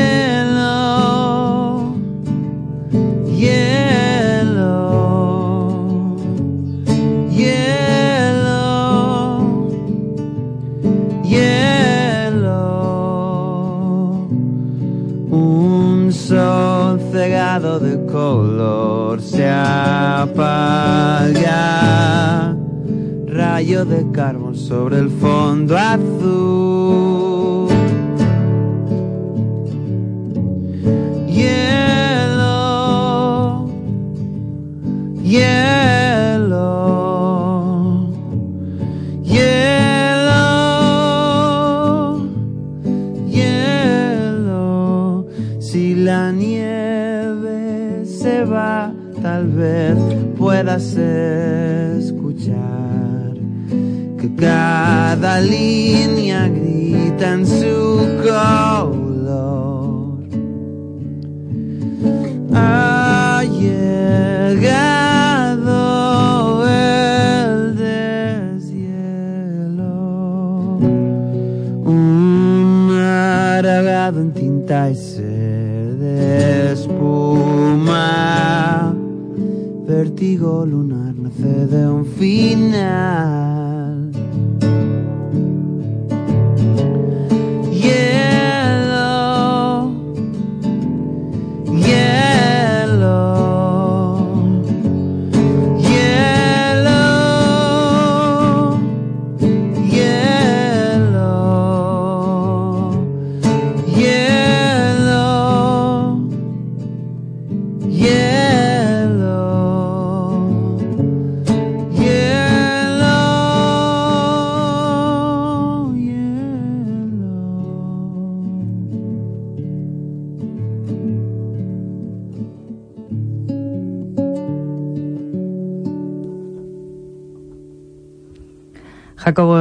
de color se apaga. Rayo de carbón sobre el fondo azul. Hielo, puedas escuchar que cada línea grita en su color.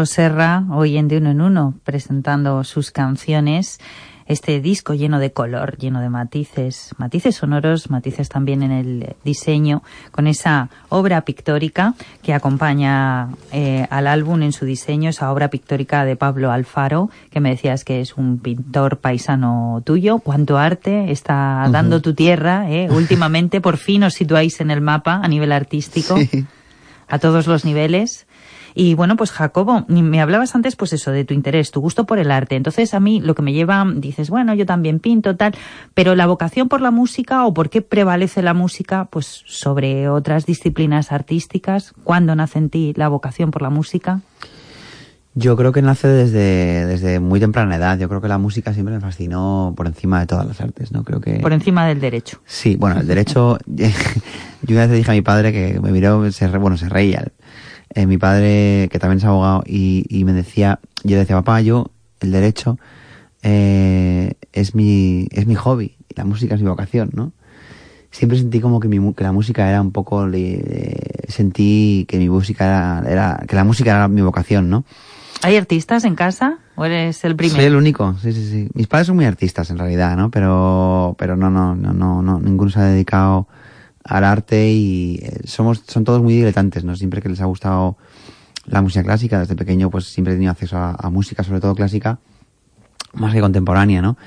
Serra, hoy en De Uno en Uno, presentando sus canciones. Este disco lleno de color, lleno de matices, matices sonoros, matices también en el diseño, con esa obra pictórica que acompaña eh, al álbum en su diseño, esa obra pictórica de Pablo Alfaro, que me decías que es un pintor paisano tuyo. Cuánto arte está dando tu tierra, eh? Últimamente, por fin os situáis en el mapa a nivel artístico, Sí. a todos los niveles. Y bueno, pues Jacobo, me hablabas antes pues eso, de tu interés, tu gusto por el arte. Entonces a mí lo que me lleva, dices, bueno, yo también pinto, tal, pero la vocación por la música o por qué prevalece la música pues sobre otras disciplinas artísticas, ¿cuándo nace en ti la vocación por la música? Yo creo que nace desde, desde muy temprana edad. Yo creo que la música siempre me fascinó por encima de todas las artes, ¿no? Creo que... Por encima del derecho. Sí, bueno, el derecho... yo una vez le dije a mi padre que me miró, se, bueno, se reía. Eh, mi padre, que también es abogado, y, y me decía, yo le decía, papá, yo, el derecho eh, es mi es mi hobby, y la música es mi vocación, ¿no? Siempre sentí como que, mi, que la música era un poco... sentí que mi música era, era... que la música era mi vocación, ¿no? ¿Hay artistas en casa o eres el primero? Soy el único, sí, sí, sí. Mis padres son muy artistas en realidad, ¿no? Pero, pero no, no, no, no, no, ninguno se ha dedicado al arte y eh, somos, son todos muy diletantes, ¿no? Siempre que les ha gustado la música clásica, desde pequeño pues siempre he tenido acceso a, a música, sobre todo clásica, más que contemporánea, ¿no?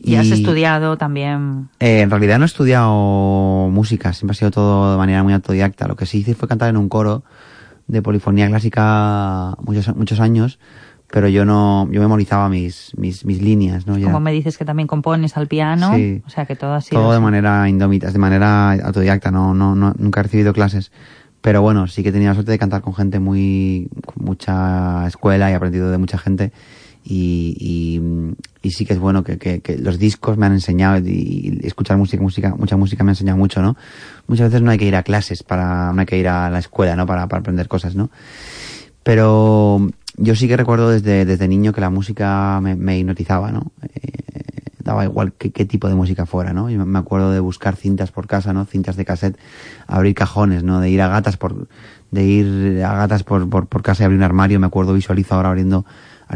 Y has estudiado también. Eh, en realidad no he estudiado música, siempre ha sido todo de manera muy autodidacta. Lo que sí hice fue cantar en un coro de polifonía clásica muchos, muchos años, pero yo no, yo memorizaba mis, mis, mis líneas, ¿no? Ya- Como me dices que también compones al piano. Sí. O sea que todo sido. todo de así. manera indómita, de manera autodidacta, no, no, no, nunca he recibido clases. Pero bueno, sí que he tenido la suerte de cantar con gente muy, con mucha escuela y he aprendido de mucha gente. Y, y, y sí que es bueno que, que, que los discos me han enseñado y, y escuchar música, música, mucha música me ha enseñado mucho, ¿no? Muchas veces no hay que ir a clases para, no hay que ir a la escuela, ¿no? Para, para aprender cosas, ¿no? Pero yo sí que recuerdo desde, desde niño que la música me, hipnotizaba, ¿no? Eh, daba igual qué, qué tipo de música fuera, ¿no? Yo me acuerdo de buscar cintas por casa, ¿no? Cintas de cassette, abrir cajones, ¿no? De ir a gatas por, de ir a gatas por, por, por casa y abrir un armario, me acuerdo, visualizo ahora abriendo,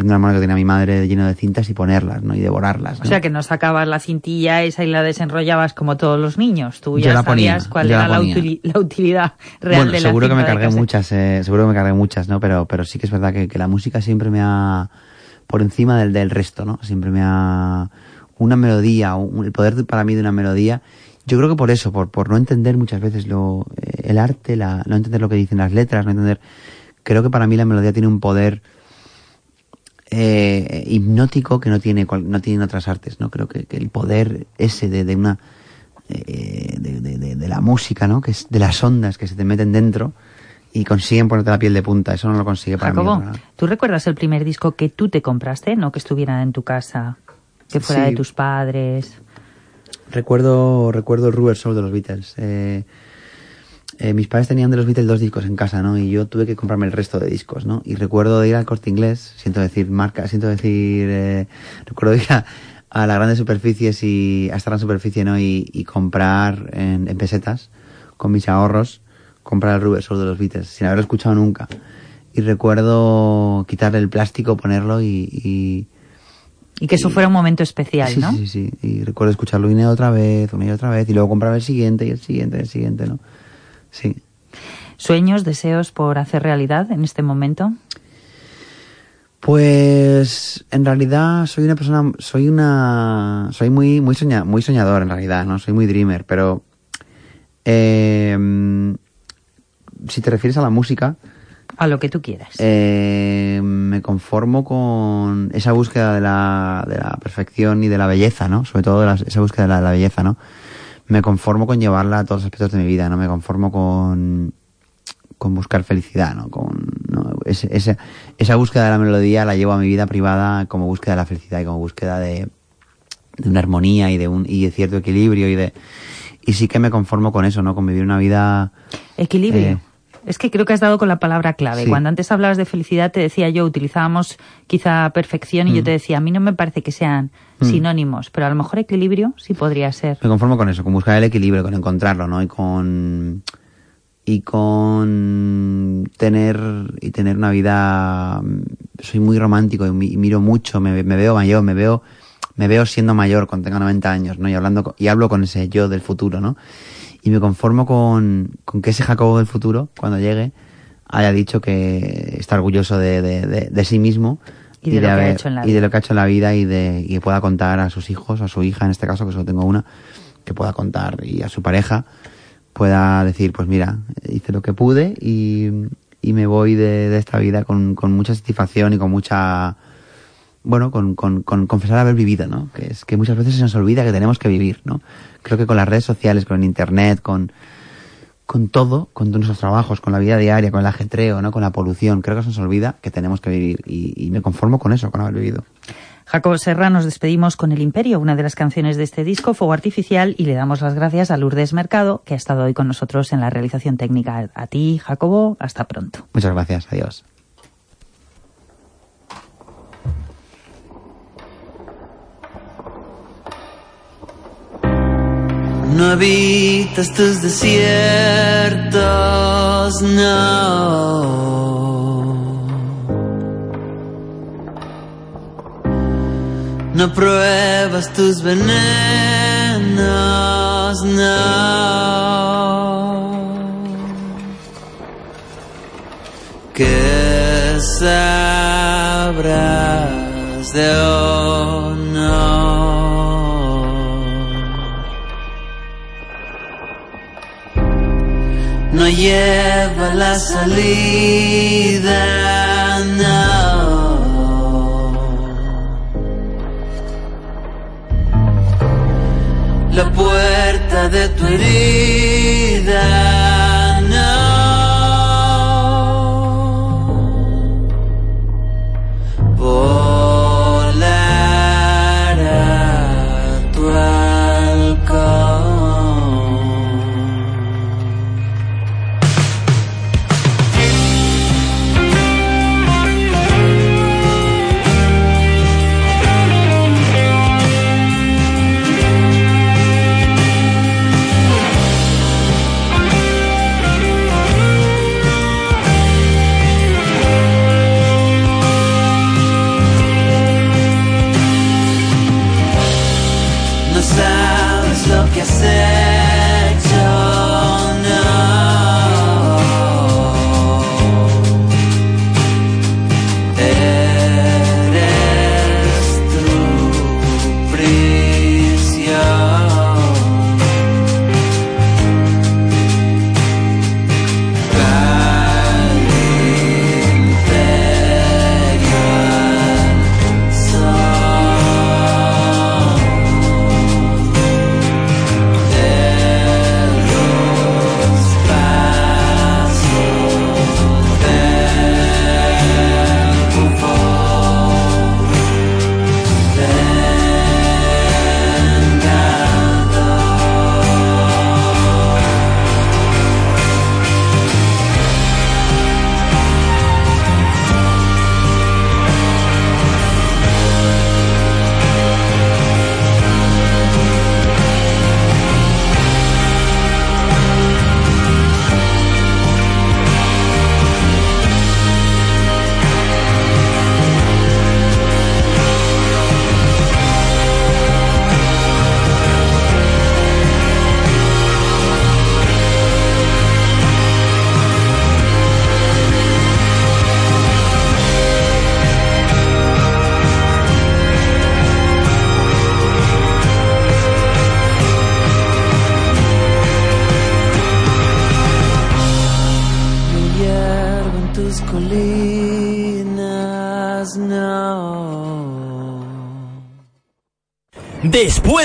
un armario que tenía mi madre lleno de cintas y ponerlas, ¿no? Y devorarlas, O ¿no? sea que no sacabas la cintilla esa y la desenrollabas como todos los niños. Tú ya ponía, sabías cuál era la, utilidad real bueno, de la seguro que me cargué muchas, eh, seguro que me cargué muchas, ¿no? Pero, pero sí que es verdad que, que la música siempre me ha, por encima del, del resto, ¿no? Siempre me ha, una melodía, un- el poder de- para mí de una melodía, yo creo que por eso, por, por no entender muchas veces lo, eh, el arte, la, no entender lo que dicen las letras, no entender, creo que para mí la melodía tiene un poder, eh, hipnótico que no tiene cual- no tienen otras artes no creo que, que el poder ese de, de una eh, de, de- de- de la música no que es de las ondas que se te meten dentro y consiguen ponerte la piel de punta eso no lo consigue para Jacobo, mí. ¿tú recuerdas el primer disco que tú te compraste? No que estuviera en tu casa, que fuera Sí. de tus padres. recuerdo recuerdo el Rubber Soul de los Beatles eh, eh, mis padres tenían de los Beatles dos discos en casa, ¿no? Y yo tuve que comprarme el resto de discos, ¿no? Y recuerdo de ir al corte inglés, siento decir marca, siento decir, eh, recuerdo ir a, a las grandes superficies y a esta gran superficie, ¿no? Y, y comprar en, en pesetas, con mis ahorros, comprar el Rubber Soul de los Beatles, sin haberlo escuchado nunca. Y recuerdo quitarle el plástico, ponerlo y, y Y que eso Y- fuera un momento especial, sí, ¿no? Sí, sí, sí. Y recuerdo escucharlo una y otra vez, una y otra vez, y luego compraba el siguiente y el siguiente y el siguiente, ¿no? Sí. ¿Sueños, deseos por hacer realidad en este momento? Pues en realidad soy una persona, soy una, soy muy, muy soña, muy soñador en realidad, ¿no? Soy muy dreamer, pero eh, si te refieres a la música, A lo que tú quieras. eh, me conformo con esa búsqueda de la, de la perfección y de la belleza, ¿no? Sobre todo de la- esa búsqueda de la, de la belleza, ¿no? Me conformo con llevarla a todos los aspectos de mi vida, ¿no? Me conformo con, con buscar felicidad, ¿no? Con, ¿no? Ese- esa búsqueda de la melodía la llevo a mi vida privada como búsqueda de la felicidad y como búsqueda de, de una armonía y de un, y de cierto equilibrio y de, y sí que me conformo con eso, ¿no? Con vivir una vida, Equilibrio. eh, es que creo que has dado con la palabra clave. Sí. Cuando antes hablabas de felicidad, te decía yo, utilizábamos quizá perfección y yo te decía, a mí no me parece que sean Mm. sinónimos, pero a lo mejor equilibrio sí podría ser. Me conformo con eso, con buscar el equilibrio, con encontrarlo, ¿no? Y con y con tener y tener una vida mm, soy muy romántico y, mi- y miro mucho, me, me veo mayor, me veo me veo siendo mayor cuando tenga 90 años, ¿no? Y hablando y hablo con ese yo del futuro, ¿no? Y me conformo con, con que ese Jacobo del futuro, cuando llegue, haya dicho que está orgulloso de, de, de- de sí mismo Y de lo que ha haber- hecho en la y de lo que ha hecho en la vida y de y que pueda contar a sus hijos, a su hija en este caso, que solo tengo una, que pueda contar y a su pareja pueda decir, pues mira, hice lo que pude y, y me voy de, de esta vida con, con mucha satisfacción y con mucha, bueno, con, con, con confesar haber vivido, ¿no? Que es que muchas veces se nos olvida que tenemos que vivir, ¿no? Creo que con las redes sociales, con el internet, con, con todo, con nuestros trabajos, con la vida diaria, con el ajetreo, ¿no? con la polución. Creo que se nos olvida que tenemos que vivir y, y me conformo con eso, con haber vivido. Jacobo Serra, nos despedimos con El Imperio, una de las canciones de este disco, Fuego Artificial, y le damos las gracias a Lourdes Mercado, que ha estado hoy con nosotros en la realización técnica. A ti, Jacobo, hasta pronto. Muchas gracias, adiós. No habitas tus desiertos, no. No pruebas tus venenos, no. Que sabrás de honor. Lleva la salida, no. La puerta de tu herida,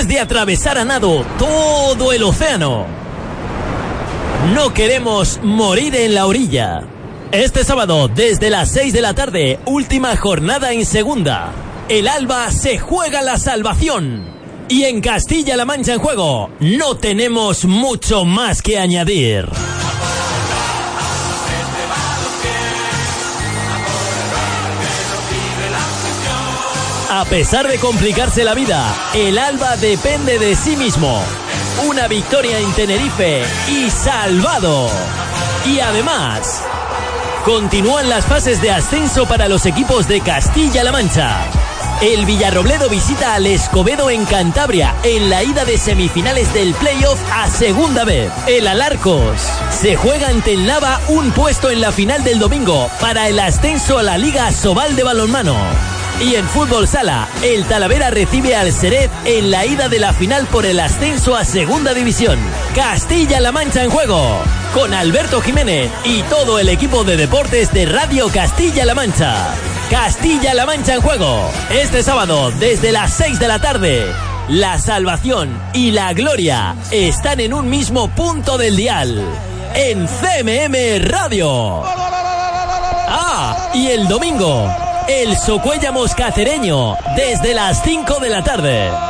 De atravesar a nado todo el océano, no queremos morir en la orilla. Este sábado, desde las 6 de la tarde, última jornada en segunda. El Alba se juega la salvación. Y en Castilla-La Mancha en juego, no tenemos mucho más que añadir. A pesar de complicarse la vida, el Alba depende de sí mismo. Una victoria en Tenerife y salvado. Y además, continúan las fases de ascenso para los equipos de Castilla-La Mancha. El Villarrobledo visita al Escobedo en Cantabria en la ida de semifinales del playoff a segunda vez. El Alarcos se juega ante el Nava un puesto en la final del domingo para el ascenso a la Liga Sobal de Balonmano. Y en fútbol sala, el Talavera recibe al Seret en la ida de la final por el ascenso a Segunda División. Castilla-La Mancha en juego, con Alberto Jiménez y todo el equipo de deportes de Radio Castilla-La Mancha. Castilla-La Mancha en juego, este sábado desde las 6 de la tarde. La salvación y la gloria están en un mismo punto del dial, en CMM Radio. Ah, y el domingo, el Socuellamos Cacereño, desde las 5 de la tarde.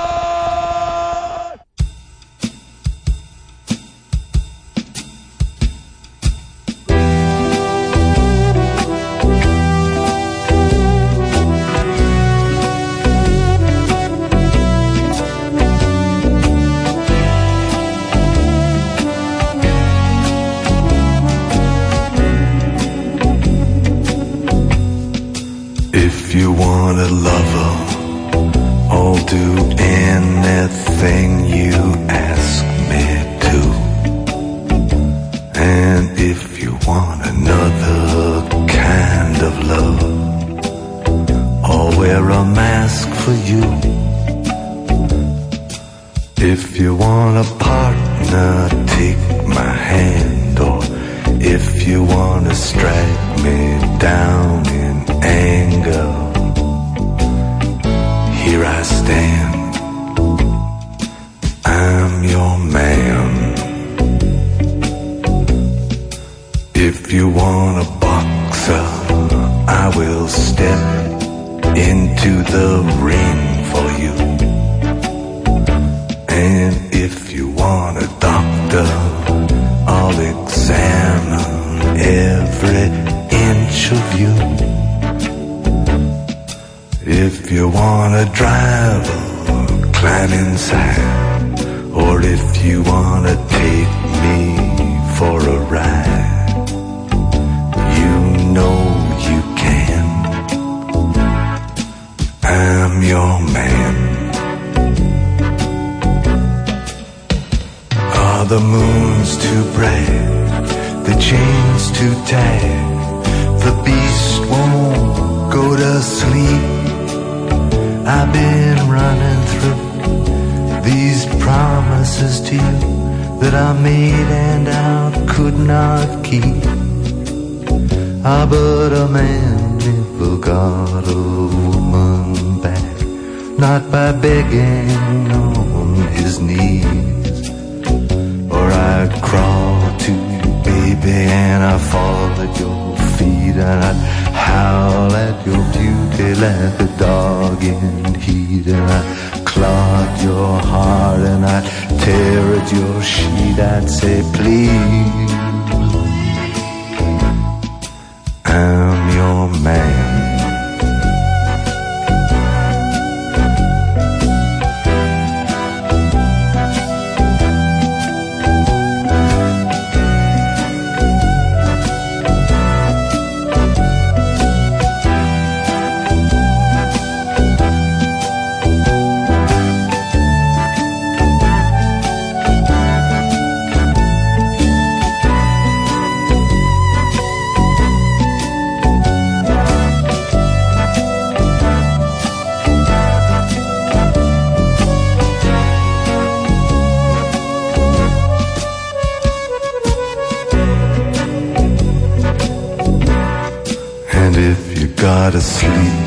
travel, climb inside. Or if you wanna take again. estar a.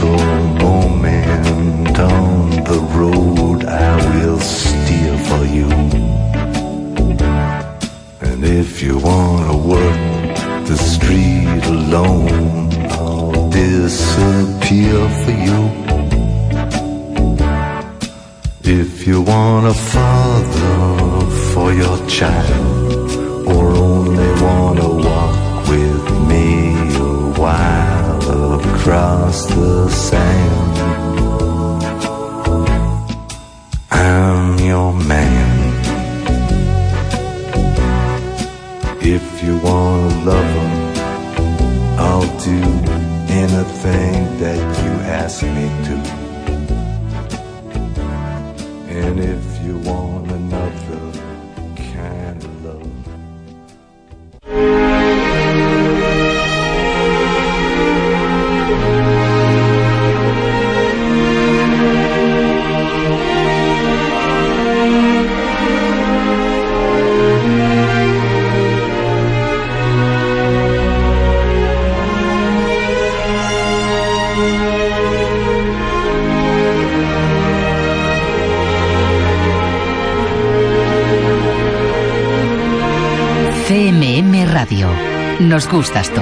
Nos gustas tú.